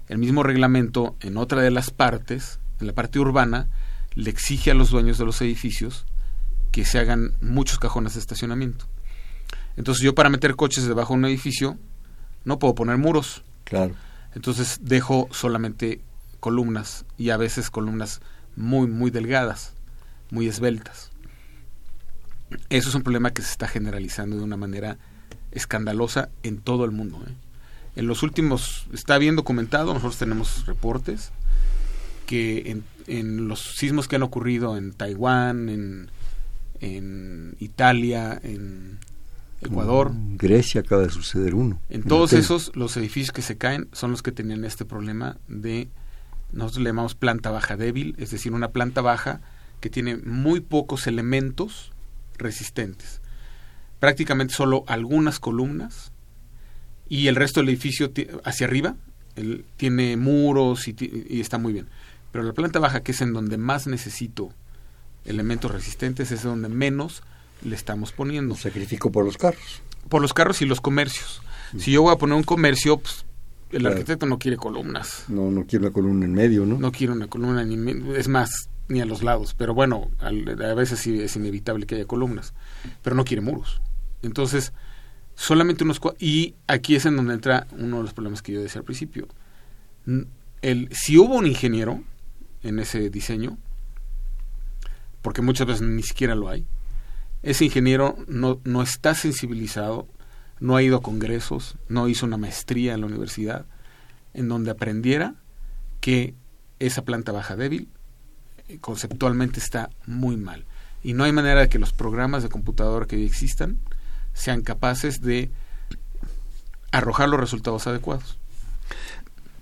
El mismo reglamento en otra de las partes, en la parte urbana, le exige a los dueños de los edificios que se hagan muchos cajones de estacionamiento. Entonces yo para meter coches debajo de un edificio no puedo poner muros. Claro. Entonces dejo solamente columnas y a veces columnas muy muy delgadas, muy esbeltas. Eso es un problema que se está generalizando de una manera escandalosa en todo el mundo. ¿eh? En los últimos, está bien documentado, nosotros tenemos reportes que en, en los sismos que han ocurrido en Taiwán, en, en Italia, en Ecuador. Grecia acaba de suceder uno. En todos esos, los edificios que se caen son los que tenían este problema de, nosotros le llamamos planta baja débil, es decir, una planta baja que tiene muy pocos elementos resistentes. Prácticamente solo algunas columnas y el resto del edificio hacia arriba tiene muros y, y, está muy bien. Pero la planta baja, que es en donde más necesito elementos resistentes, es donde menos le estamos poniendo. Sacrifico por los carros. Por los carros y los comercios. Si yo voy a poner un comercio, pues, el claro. arquitecto no quiere columnas. No, no quiere una columna en medio, ¿no? No quiere una columna ni es más, ni a los lados, pero bueno, a veces sí es inevitable que haya columnas, pero no quiere muros. Entonces, solamente unos y aquí es en donde entra uno de los problemas que yo decía al principio. El, si hubo un ingeniero en ese diseño, porque muchas veces ni siquiera lo hay, ese ingeniero no, no está sensibilizado, no ha ido a congresos, no hizo una maestría en la universidad, en donde aprendiera que esa planta baja débil conceptualmente está muy mal. Y no hay manera de que los programas de computadora que existan sean capaces de arrojar los resultados adecuados.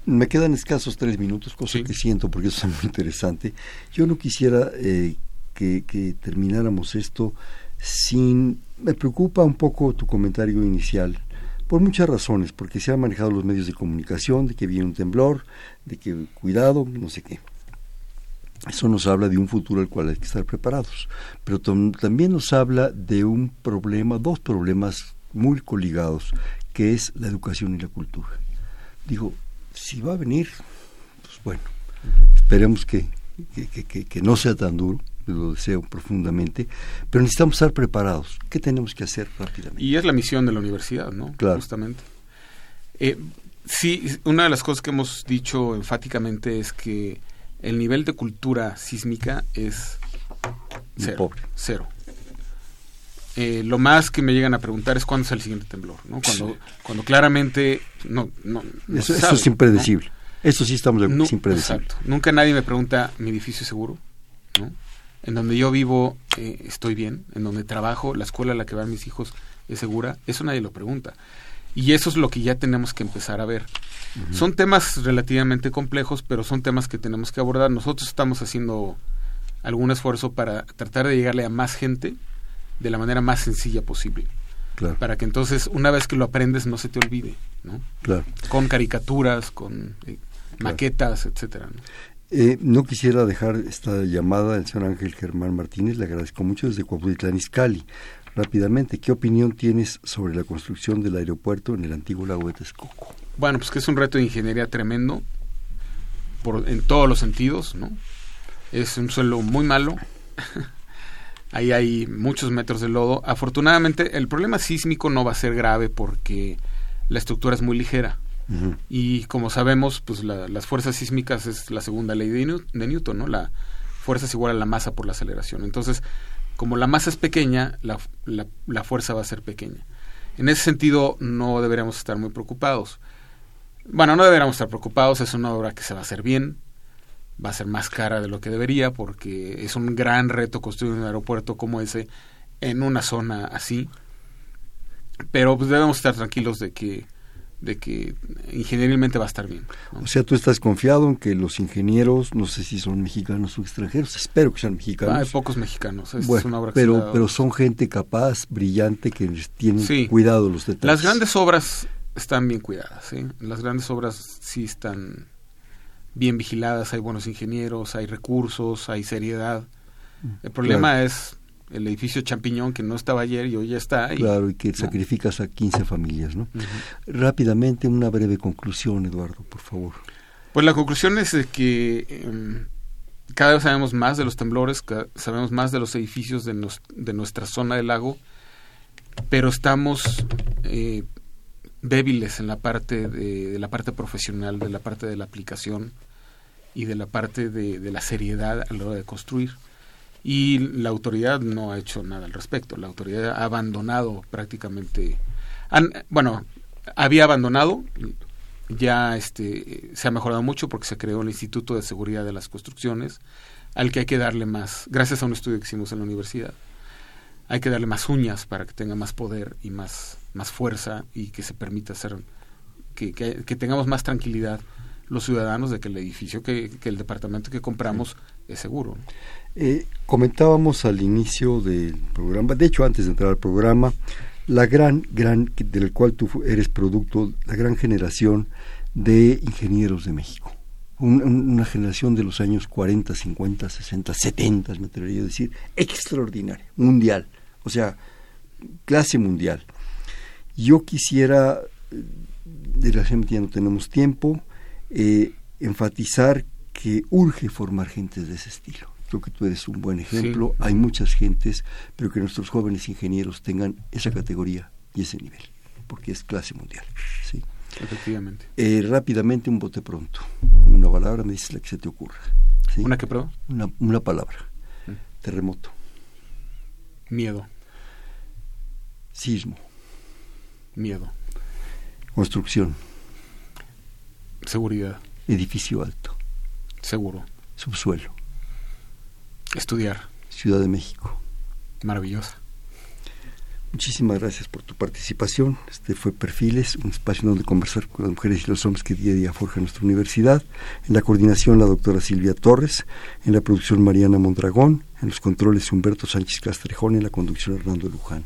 Me quedan escasos tres minutos, cosa que siento porque eso es muy interesante. Yo no quisiera eh, que, que, termináramos esto sin... Me preocupa un poco tu comentario inicial, por muchas razones, porque se han manejado los medios de comunicación, de que viene un temblor, de que cuidado, no sé qué. Eso nos habla de un futuro al cual hay que estar preparados, pero también nos habla de un problema, dos problemas muy coligados, que es la educación y la cultura. Digo, si va a venir, pues bueno, esperemos que, que, no sea tan duro, lo deseo profundamente, pero necesitamos estar preparados. ¿Qué tenemos que hacer rápidamente? Y es la misión de la universidad, ¿no? Claro. Justamente. Eh, sí, una de las cosas que hemos dicho enfáticamente es que el nivel de cultura sísmica es cero. Cero. Eh, lo más que me llegan a preguntar es cuándo es el siguiente temblor, ¿no? Cuando, cuando claramente no, no, eso, es impredecible. Eso sí estamos de no, impredecible. Exacto. Nunca nadie me pregunta mi edificio seguro, ¿no? En donde yo vivo eh, estoy bien, en donde trabajo, la escuela a la que van mis hijos es segura, eso nadie lo pregunta. Y eso es lo que ya tenemos que empezar a ver. Son temas relativamente complejos, pero son temas que tenemos que abordar. Nosotros estamos haciendo algún esfuerzo para tratar de llegarle a más gente de la manera más sencilla posible. Claro. Para que entonces, una vez que lo aprendes, no se te olvide, ¿no? Claro. Con caricaturas, con eh, maquetas, etcétera. ¿no? Eh, no quisiera dejar esta llamada del señor Ángel Germán Martínez, le agradezco mucho desde Coahuila, Izcalli. Rápidamente, ¿qué opinión tienes sobre la construcción del aeropuerto en el antiguo lago de Texcoco? Bueno, pues que es un reto de ingeniería tremendo, por, en todos los sentidos, ¿no? Es un suelo muy malo, ahí hay muchos metros de lodo. Afortunadamente, el problema sísmico no va a ser grave porque la estructura es muy ligera. Y como sabemos, pues las fuerzas sísmicas es la segunda ley de, Newton, ¿no? La fuerza es igual a la masa por la aceleración. Entonces, como la masa es pequeña, la, la, fuerza va a ser pequeña. En ese sentido, no deberíamos estar muy preocupados. Bueno, no deberíamos estar preocupados, es una obra que se va a hacer bien, va a ser más cara de lo que debería porque es un gran reto construir un aeropuerto como ese en una zona así. Pero pues debemos estar tranquilos de que de que ingenierilmente va a estar bien. O sea, tú estás confiado en que los ingenieros, no sé si son mexicanos o extranjeros, espero que sean mexicanos. hay pocos mexicanos, es una obra pero, pero son gente capaz, brillante, que tienen cuidado los detalles. Las grandes obras están bien cuidadas, ¿sí? Las grandes obras sí están bien vigiladas, hay buenos ingenieros, hay recursos, hay seriedad. Mm, el problema es el edificio Champiñón que no estaba ayer y hoy ya está. claro, y que sacrificas a 15 familias, ¿no? Rápidamente, una breve conclusión, Eduardo, por favor. Pues la conclusión es que em, cada vez sabemos más de los temblores, sabemos más de los edificios de, de nuestra zona del lago, pero estamos eh, débiles en la parte de, la parte profesional, de la parte de la aplicación y de la parte de, la seriedad a la hora de construir. Y la autoridad no ha hecho nada al respecto. La autoridad ha abandonado prácticamente, bueno, había abandonado, ya este, se ha mejorado mucho porque se creó el Instituto de Seguridad de las Construcciones, al que hay que darle más, gracias a un estudio que hicimos en la universidad, hay que darle más uñas para que tenga más poder y más más fuerza y que se permita hacer, que, que, tengamos más tranquilidad los ciudadanos de que el edificio, que, que el departamento que compramos es seguro. Eh, comentábamos al inicio del programa, de hecho antes de entrar al programa, la gran, gran, del cual tú eres producto, la gran generación de ingenieros de México. una generación de los años 40, 50, 60, 70, me atrevería a decir, extraordinaria, mundial, o sea, clase mundial. Yo quisiera, desgraciadamente ya no tenemos tiempo, eh, enfatizar que urge formar gente de ese estilo. Creo que tú eres un buen ejemplo. Hay muchas gentes, pero que nuestros jóvenes ingenieros tengan esa categoría y ese nivel, porque es clase mundial. ¿sí? Efectivamente. Eh, rápidamente, un bote pronto. Una palabra me dices la que se te ocurra. ¿Una que? Una, una palabra. Mm. Terremoto. Miedo. Sismo. Miedo. Construcción. Seguridad. Edificio alto. Seguro. Subsuelo. Estudiar. Ciudad de México. Maravillosa. Muchísimas gracias por tu participación. Este fue Perfiles, un espacio donde conversar con las mujeres y los hombres que día a día forjan nuestra universidad. En la coordinación la doctora Silvia Torres, en la producción Mariana Mondragón, en los controles Humberto Sánchez Castrejón y en la conducción Hernando Luján.